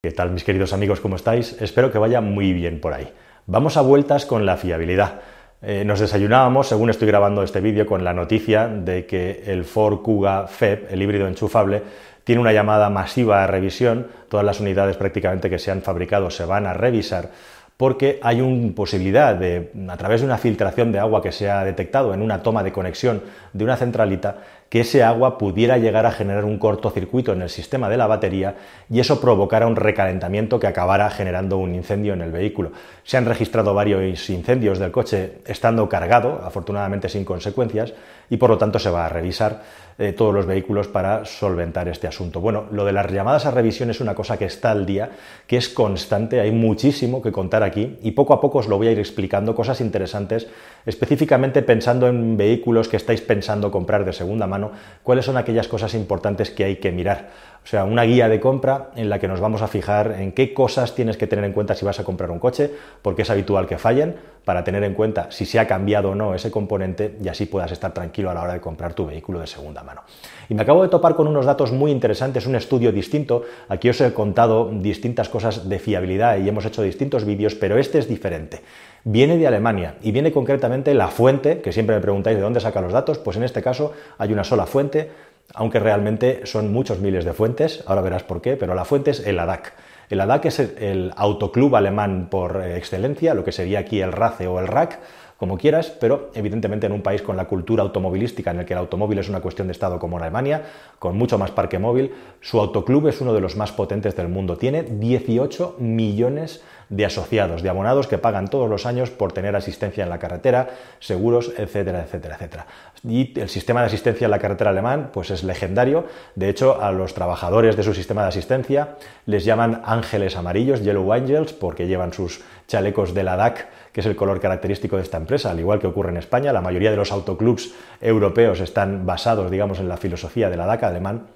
¿Qué tal mis queridos amigos? ¿Cómo estáis? Espero que vaya muy bien por ahí. Vamos a vueltas con la fiabilidad. Eh, nos desayunábamos, según estoy grabando este vídeo, con la noticia de que el Ford Kuga FEB, el híbrido enchufable, tiene una llamada masiva de revisión. Todas las unidades prácticamente que se han fabricado se van a revisar porque hay una posibilidad de, a través de una filtración de agua que se ha detectado en una toma de conexión de una centralita, que ese agua pudiera llegar a generar un cortocircuito en el sistema de la batería y eso provocara un recalentamiento que acabara generando un incendio en el vehículo. Se han registrado varios incendios del coche estando cargado, afortunadamente sin consecuencias, y por lo tanto se va a revisar eh, todos los vehículos para solventar este asunto. Bueno, lo de las llamadas a revisión es una cosa que está al día, que es constante, hay muchísimo que contar aquí y poco a poco os lo voy a ir explicando cosas interesantes, específicamente pensando en vehículos que estáis pensando comprar de segunda mano cuáles son aquellas cosas importantes que hay que mirar. O sea, una guía de compra en la que nos vamos a fijar en qué cosas tienes que tener en cuenta si vas a comprar un coche, porque es habitual que fallen, para tener en cuenta si se ha cambiado o no ese componente y así puedas estar tranquilo a la hora de comprar tu vehículo de segunda mano. Y me acabo de topar con unos datos muy interesantes, un estudio distinto. Aquí os he contado distintas cosas de fiabilidad y hemos hecho distintos vídeos, pero este es diferente viene de Alemania y viene concretamente la fuente, que siempre me preguntáis de dónde saca los datos, pues en este caso hay una sola fuente, aunque realmente son muchos miles de fuentes, ahora verás por qué, pero la fuente es el ADAC. El ADAC es el autoclub alemán por excelencia, lo que sería aquí el RACE o el RAC, como quieras, pero evidentemente en un país con la cultura automovilística en el que el automóvil es una cuestión de Estado como Alemania, con mucho más parque móvil, su autoclub es uno de los más potentes del mundo. Tiene 18 millones de asociados, de abonados que pagan todos los años por tener asistencia en la carretera, seguros, etcétera, etcétera, etcétera. Y el sistema de asistencia en la carretera alemán pues es legendario. De hecho, a los trabajadores de su sistema de asistencia les llaman ángeles amarillos, Yellow Angels, porque llevan sus chalecos de la DAC, que es el color característico de esta empresa, al igual que ocurre en España. La mayoría de los autoclubs europeos están basados, digamos, en la filosofía de la DAC alemán.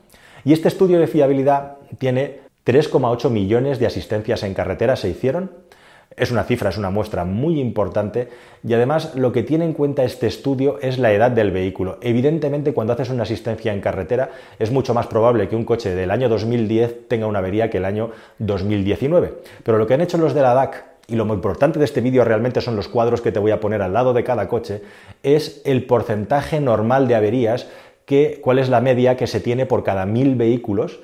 Y este estudio de fiabilidad tiene 3,8 millones de asistencias en carretera se hicieron. Es una cifra, es una muestra muy importante y además lo que tiene en cuenta este estudio es la edad del vehículo. Evidentemente cuando haces una asistencia en carretera es mucho más probable que un coche del año 2010 tenga una avería que el año 2019. Pero lo que han hecho los de la DAC y lo muy importante de este vídeo realmente son los cuadros que te voy a poner al lado de cada coche, es el porcentaje normal de averías, que, cuál es la media que se tiene por cada mil vehículos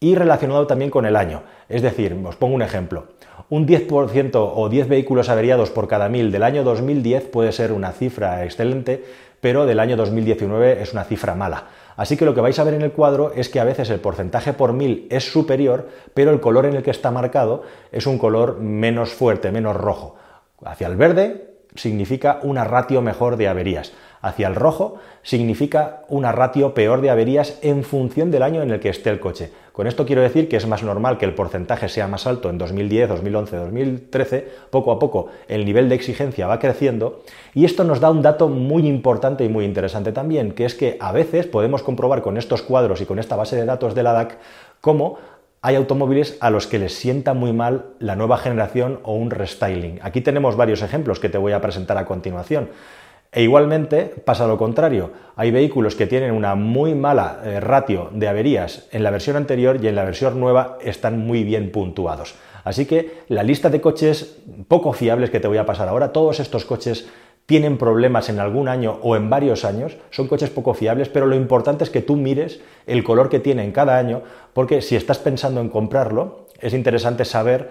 y relacionado también con el año. Es decir, os pongo un ejemplo. Un 10% o 10 vehículos averiados por cada mil del año 2010 puede ser una cifra excelente, pero del año 2019 es una cifra mala. Así que lo que vais a ver en el cuadro es que a veces el porcentaje por mil es superior, pero el color en el que está marcado es un color menos fuerte, menos rojo. Hacia el verde significa una ratio mejor de averías. Hacia el rojo significa una ratio peor de averías en función del año en el que esté el coche. Con esto quiero decir que es más normal que el porcentaje sea más alto en 2010, 2011, 2013. Poco a poco el nivel de exigencia va creciendo y esto nos da un dato muy importante y muy interesante también, que es que a veces podemos comprobar con estos cuadros y con esta base de datos de la DAC cómo hay automóviles a los que les sienta muy mal la nueva generación o un restyling. Aquí tenemos varios ejemplos que te voy a presentar a continuación. E igualmente pasa lo contrario. Hay vehículos que tienen una muy mala eh, ratio de averías en la versión anterior y en la versión nueva están muy bien puntuados. Así que la lista de coches poco fiables que te voy a pasar ahora, todos estos coches tienen problemas en algún año o en varios años, son coches poco fiables, pero lo importante es que tú mires el color que tienen cada año, porque si estás pensando en comprarlo, es interesante saber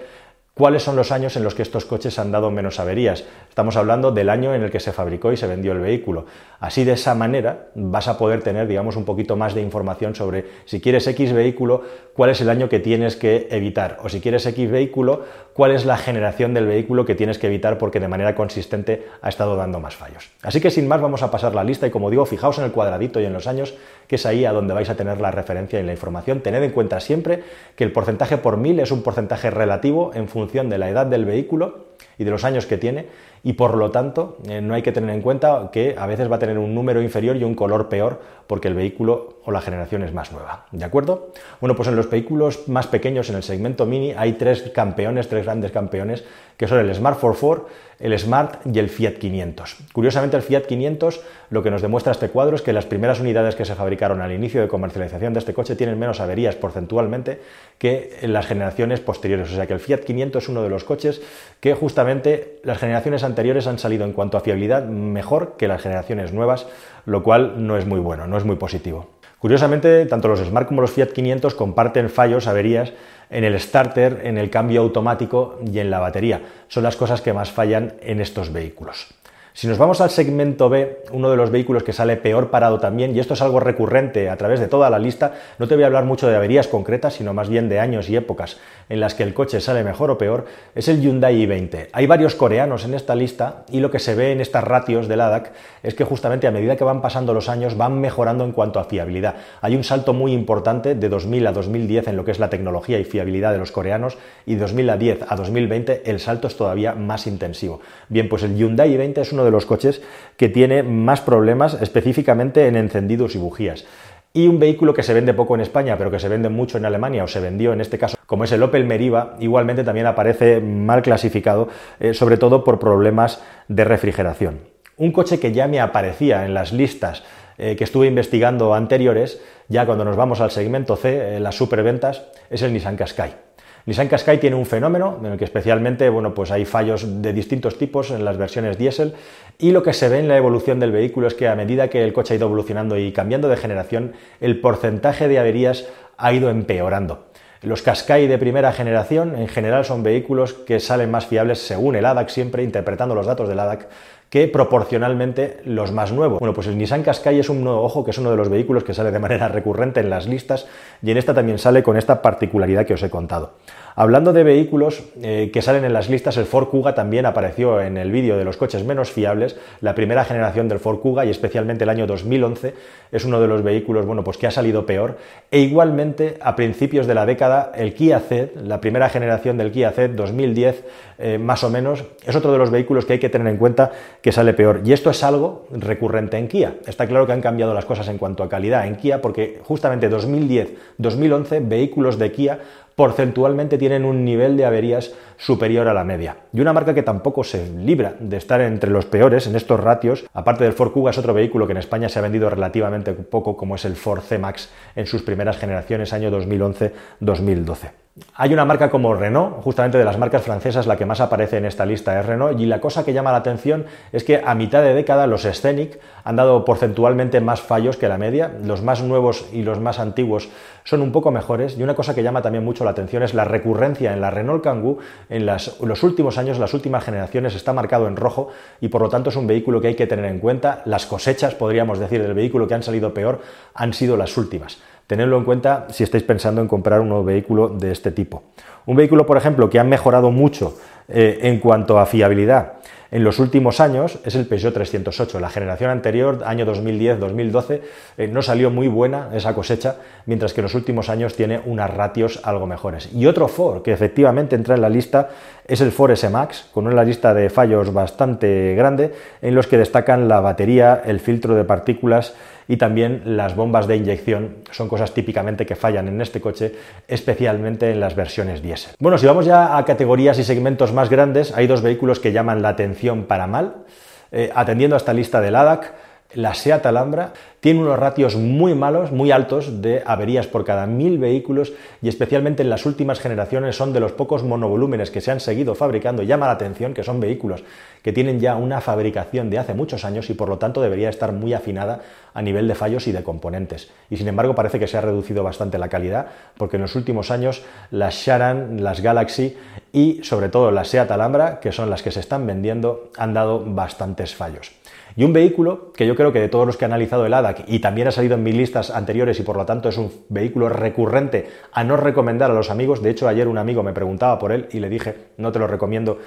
¿Cuáles son los años en los que estos coches han dado menos averías? Estamos hablando del año en el que se fabricó y se vendió el vehículo. Así de esa manera vas a poder tener, digamos, un poquito más de información sobre si quieres X vehículo, cuál es el año que tienes que evitar. O si quieres X vehículo, cuál es la generación del vehículo que tienes que evitar porque de manera consistente ha estado dando más fallos. Así que sin más vamos a pasar la lista y como digo, fijaos en el cuadradito y en los años, que es ahí a donde vais a tener la referencia y la información. Tened en cuenta siempre que el porcentaje por mil es un porcentaje relativo en de la edad del vehículo y de los años que tiene y por lo tanto eh, no hay que tener en cuenta que a veces va a tener un número inferior y un color peor porque el vehículo o la generación es más nueva. ¿De acuerdo? Bueno, pues en los vehículos más pequeños, en el segmento Mini, hay tres campeones, tres grandes campeones, que son el Smart 44, el Smart y el Fiat 500. Curiosamente, el Fiat 500 lo que nos demuestra este cuadro es que las primeras unidades que se fabricaron al inicio de comercialización de este coche tienen menos averías porcentualmente que las generaciones posteriores. O sea que el Fiat 500 es uno de los coches que justamente las generaciones anteriores han salido en cuanto a fiabilidad mejor que las generaciones nuevas, lo cual no es muy bueno, no es muy positivo. Curiosamente, tanto los Smart como los Fiat 500 comparten fallos, averías en el starter, en el cambio automático y en la batería. Son las cosas que más fallan en estos vehículos. Si nos vamos al segmento B, uno de los vehículos que sale peor parado también, y esto es algo recurrente a través de toda la lista, no te voy a hablar mucho de averías concretas, sino más bien de años y épocas en las que el coche sale mejor o peor, es el Hyundai i20. Hay varios coreanos en esta lista y lo que se ve en estas ratios del ADAC es que justamente a medida que van pasando los años van mejorando en cuanto a fiabilidad. Hay un salto muy importante de 2000 a 2010 en lo que es la tecnología y fiabilidad de los coreanos y de 2010 a 2020 el salto es todavía más intensivo. Bien, pues el Hyundai i20 es uno de los coches que tiene más problemas específicamente en encendidos y bujías. Y un vehículo que se vende poco en España, pero que se vende mucho en Alemania, o se vendió en este caso, como es el Opel Meriva, igualmente también aparece mal clasificado, eh, sobre todo por problemas de refrigeración. Un coche que ya me aparecía en las listas eh, que estuve investigando anteriores, ya cuando nos vamos al segmento C, eh, las superventas, es el Nissan Qashqai. Nissan Qashqai tiene un fenómeno en el que especialmente bueno, pues hay fallos de distintos tipos en las versiones diésel y lo que se ve en la evolución del vehículo es que a medida que el coche ha ido evolucionando y cambiando de generación, el porcentaje de averías ha ido empeorando. Los Qashqai de primera generación en general son vehículos que salen más fiables según el ADAC, siempre interpretando los datos del ADAC, que proporcionalmente los más nuevos. Bueno, pues el Nissan Qashqai es un nuevo ojo que es uno de los vehículos que sale de manera recurrente en las listas y en esta también sale con esta particularidad que os he contado. Hablando de vehículos eh, que salen en las listas, el Ford Kuga también apareció en el vídeo de los coches menos fiables. La primera generación del Ford Kuga y especialmente el año 2011 es uno de los vehículos bueno, pues que ha salido peor. E igualmente a principios de la década el Kia Z, la primera generación del Kia Z 2010 eh, más o menos, es otro de los vehículos que hay que tener en cuenta que sale peor. Y esto es algo recurrente en Kia. Está claro que han cambiado las cosas en cuanto a calidad en Kia porque justamente 2010-2011 vehículos de Kia porcentualmente tienen un nivel de averías superior a la media. Y una marca que tampoco se libra de estar entre los peores en estos ratios, aparte del Ford Kuga, es otro vehículo que en España se ha vendido relativamente poco, como es el Ford C-Max en sus primeras generaciones, año 2011-2012. Hay una marca como Renault, justamente de las marcas francesas, la que más aparece en esta lista es Renault, y la cosa que llama la atención es que a mitad de década los Scenic han dado porcentualmente más fallos que la media, los más nuevos y los más antiguos son un poco mejores, y una cosa que llama también mucho la atención es la recurrencia en la Renault Kangoo en los últimos años, las últimas generaciones, está marcado en rojo y por lo tanto es un vehículo que hay que tener en cuenta. Las cosechas, podríamos decir, del vehículo que han salido peor han sido las últimas. Tenedlo en cuenta si estáis pensando en comprar un nuevo vehículo de este tipo. Un vehículo, por ejemplo, que ha mejorado mucho eh, en cuanto a fiabilidad en los últimos años es el Peugeot 308. La generación anterior, año 2010-2012, eh, no salió muy buena esa cosecha, mientras que en los últimos años tiene unas ratios algo mejores. Y otro Ford que efectivamente entra en la lista es el Ford S-Max, con una lista de fallos bastante grande, en los que destacan la batería, el filtro de partículas, y también las bombas de inyección son cosas típicamente que fallan en este coche, especialmente en las versiones diésel. Bueno, si vamos ya a categorías y segmentos más grandes, hay dos vehículos que llaman la atención para mal. Eh, atendiendo a esta lista del ADAC, la Seat Alhambra tiene unos ratios muy malos, muy altos de averías por cada mil vehículos y especialmente en las últimas generaciones son de los pocos monovolúmenes que se han seguido fabricando. Llama la atención que son vehículos que tienen ya una fabricación de hace muchos años y por lo tanto debería estar muy afinada a nivel de fallos y de componentes. Y sin embargo parece que se ha reducido bastante la calidad porque en los últimos años las Sharan, las Galaxy y sobre todo las Seat Alhambra, que son las que se están vendiendo, han dado bastantes fallos. Y un vehículo que yo creo que de todos los que he analizado el ADAC y también ha salido en mis listas anteriores y por lo tanto es un vehículo recurrente a no recomendar a los amigos. De hecho, ayer un amigo me preguntaba por él y le dije, no te lo recomiendo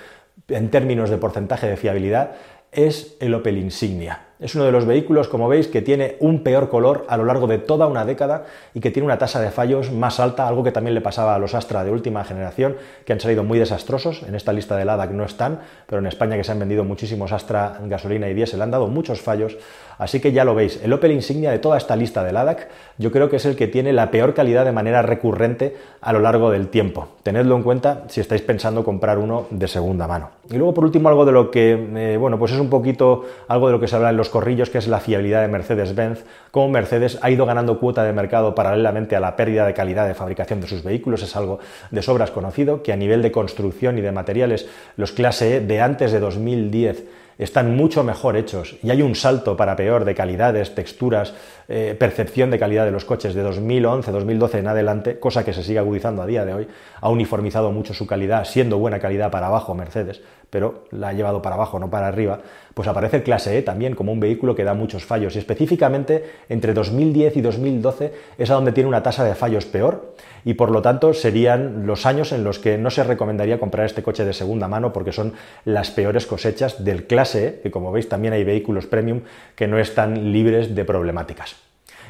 en términos de porcentaje de fiabilidad, es el Opel Insignia. Es uno de los vehículos, como veis, que tiene un peor color a lo largo de toda una década y que tiene una tasa de fallos más alta, algo que también le pasaba a los Astra de última generación, que han salido muy desastrosos. En esta lista de LADAC no están, pero en España que se han vendido muchísimos Astra gasolina y diésel han dado muchos fallos. Así que ya lo veis, el Opel Insignia de toda esta lista de LADAC yo creo que es el que tiene la peor calidad de manera recurrente a lo largo del tiempo. Tenedlo en cuenta si estáis pensando comprar uno de segunda mano. Y luego, por último, algo de lo que, eh, bueno, pues es un poquito algo de lo que se habla en los corrillos, que es la fiabilidad de Mercedes-Benz, cómo Mercedes ha ido ganando cuota de mercado paralelamente a la pérdida de calidad de fabricación de sus vehículos. Es algo de sobras conocido, que a nivel de construcción y de materiales, los clase E de antes de 2010 están mucho mejor hechos y hay un salto para peor de calidades, texturas, eh, percepción de calidad de los coches de 2011, 2012 en adelante, cosa que se sigue agudizando a día de hoy, ha uniformizado mucho su calidad, siendo buena calidad para abajo Mercedes, pero la ha llevado para abajo, no para arriba, pues aparece el clase E también como un vehículo que da muchos fallos y específicamente entre 2010 y 2012 es a donde tiene una tasa de fallos peor y por lo tanto serían los años en los que no se recomendaría comprar este coche de segunda mano porque son las peores cosechas del clase E, que como veis también hay vehículos premium que no están libres de problemáticas.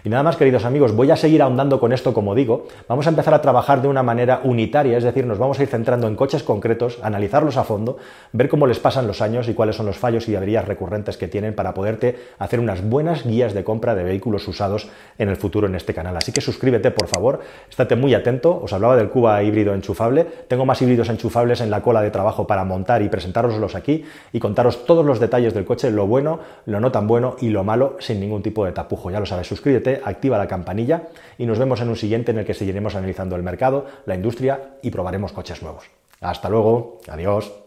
Y nada más, queridos amigos, voy a seguir ahondando con esto, como digo. Vamos a empezar a trabajar de una manera unitaria, es decir, nos vamos a ir centrando en coches concretos, analizarlos a fondo, ver cómo les pasan los años y cuáles son los fallos y averías recurrentes que tienen para poderte hacer unas buenas guías de compra de vehículos usados en el futuro en este canal. Así que suscríbete, por favor, estate muy atento. Os hablaba del Cuba híbrido enchufable. Tengo más híbridos enchufables en la cola de trabajo para montar y presentároslos aquí y contaros todos los detalles del coche, lo bueno, lo no tan bueno y lo malo sin ningún tipo de tapujo. Ya lo sabes, suscríbete activa la campanilla y nos vemos en un siguiente en el que seguiremos analizando el mercado, la industria y probaremos coches nuevos. Hasta luego, adiós.